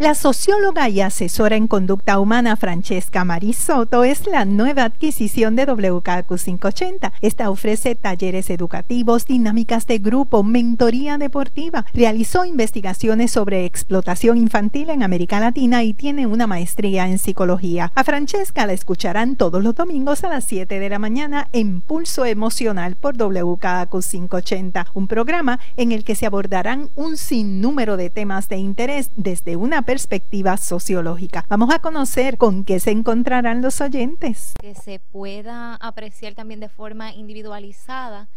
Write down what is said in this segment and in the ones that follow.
La socióloga y asesora en conducta humana Francesca Marisoto es la nueva adquisición de WKQ 580. Esta ofrece talleres educativos, dinámicas de grupo, mentoría deportiva. Realizó investigaciones sobre explotación infantil en América Latina y tiene una maestría en psicología. A Francesca la escucharán todos los domingos a las 7 de la mañana en Pulso Emocional por WKQ 580, un programa en el que se abordarán un sinnúmero de temas de interés desde una perspectiva sociológica. Vamos a conocer con qué se encontrarán los oyentes. Que se pueda apreciar también de forma individualizada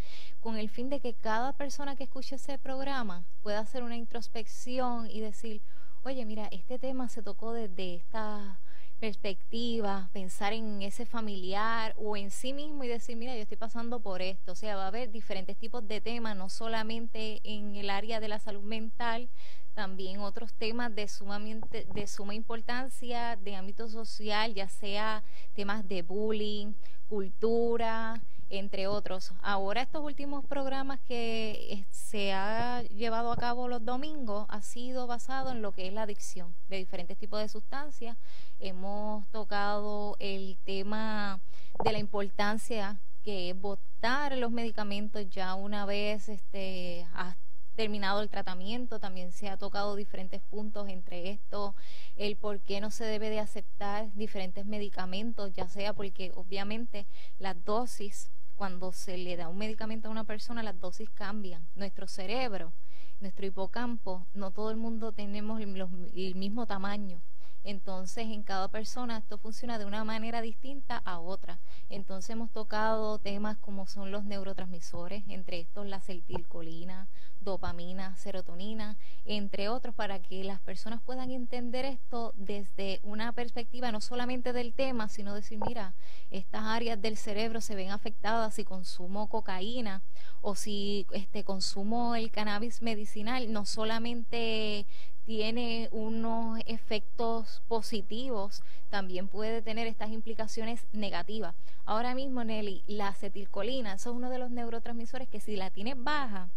con el fin de que cada persona que escuche ese programa pueda hacer una introspección y decir, oye, mira, este tema se tocó desde esta perspectiva, pensar en ese familiar o en sí mismo y decir, mira, yo estoy pasando por esto. O sea, va a haber diferentes tipos de temas, no solamente en el área de la salud mental, también otros temas de, sumamente, de suma importancia de ámbito social, ya sea temas de bullying, cultura, entre otros. Ahora estos últimos programas que se ha llevado a cabo los domingos ha sido basado en lo que es la adicción de diferentes tipos de sustancias. Hemos tocado el tema de la importancia que es votar los medicamentos ya una vez este, hasta terminado el tratamiento, también se ha tocado diferentes puntos entre esto, el por qué no se debe de aceptar diferentes medicamentos, ya sea porque obviamente las dosis, cuando se le da un medicamento a una persona, las dosis cambian. Nuestro cerebro, nuestro hipocampo, no todo el mundo tenemos el mismo tamaño. Entonces, en cada persona esto funciona de una manera distinta a otra. Entonces, hemos tocado temas como son los neurotransmisores, entre estos la acetilcolina, dopamina, serotonina, entre otros, para que las personas puedan entender esto desde una perspectiva no solamente del tema, sino decir, mira, estas áreas del cerebro se ven afectadas si consumo cocaína o si este consumo el cannabis medicinal, no solamente tiene unos efectos positivos, también puede tener estas implicaciones negativas. Ahora mismo, Nelly, la acetilcolina, eso es uno de los neurotransmisores que si la tienes baja,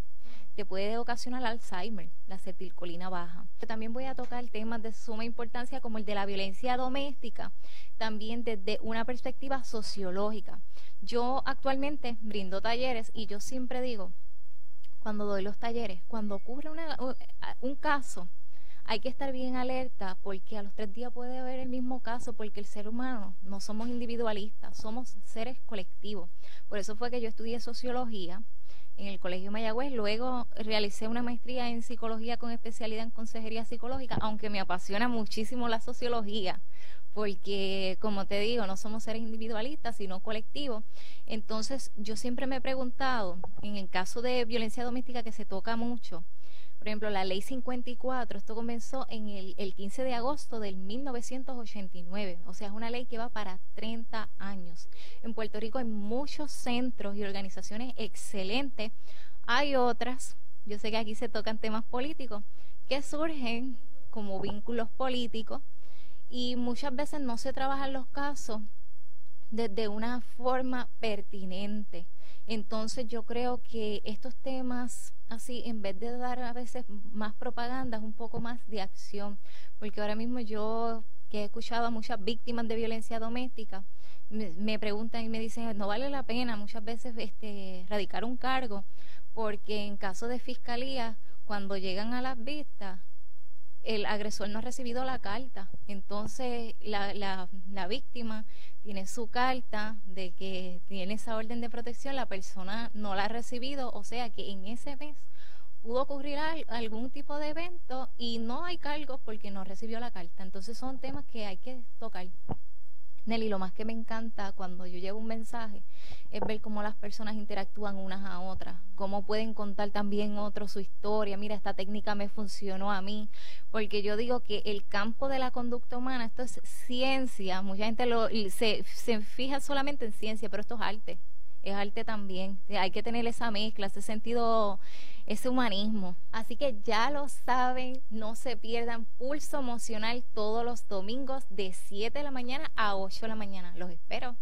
te puede ocasionar Alzheimer, la acetilcolina baja. También voy a tocar temas de suma importancia como el de la violencia doméstica, también desde una perspectiva sociológica. Yo actualmente brindo talleres y yo siempre digo, cuando doy los talleres, cuando ocurre un caso, hay que estar bien alerta porque a los tres días puede haber el mismo caso porque el ser humano no somos individualistas, somos seres colectivos. Por eso fue que yo estudié sociología en el Colegio Mayagüez. Luego realicé una maestría en psicología con especialidad en consejería psicológica, aunque me apasiona muchísimo la sociología, porque como te digo, no somos seres individualistas, sino colectivos. Entonces yo siempre me he preguntado, en el caso de violencia doméstica que se toca mucho, por ejemplo, la ley 54, esto comenzó en el, el 15 de agosto del 1989, o sea, es una ley que va para 30 años. En Puerto Rico hay muchos centros y organizaciones excelentes, hay otras, yo sé que aquí se tocan temas políticos, que surgen como vínculos políticos y muchas veces no se trabajan los casos desde una forma pertinente. Entonces yo creo que estos temas así, en vez de dar a veces más propaganda, es un poco más de acción, porque ahora mismo yo que he escuchado a muchas víctimas de violencia doméstica, me, preguntan y me dicen, no vale la pena muchas veces este, radicar un cargo, porque en caso de fiscalía, cuando llegan a las vistas, el agresor no ha recibido la carta. Entonces, la, la, la, víctima tiene su carta de que tiene esa orden de protección, la persona no la ha recibido, o sea que en ese mes pudo ocurrir algún tipo de evento y no hay cargos porque no recibió la carta. Entonces, son temas que hay que tocar. Nelly, lo más que me encanta cuando yo llevo un mensaje es ver cómo las personas interactúan unas a otras, cómo pueden contar también otros su historia. Mira, esta técnica me funcionó a mí, porque yo digo que el campo de la conducta humana, esto es ciencia, mucha gente lo, se, se fija solamente en ciencia, pero esto es arte, es arte también. Hay que tener esa mezcla, ese sentido ese humanismo. Así que ya lo saben, no se pierdan Pulso Emocional todos los domingos de 7 de la mañana a 8 de la mañana. Los espero.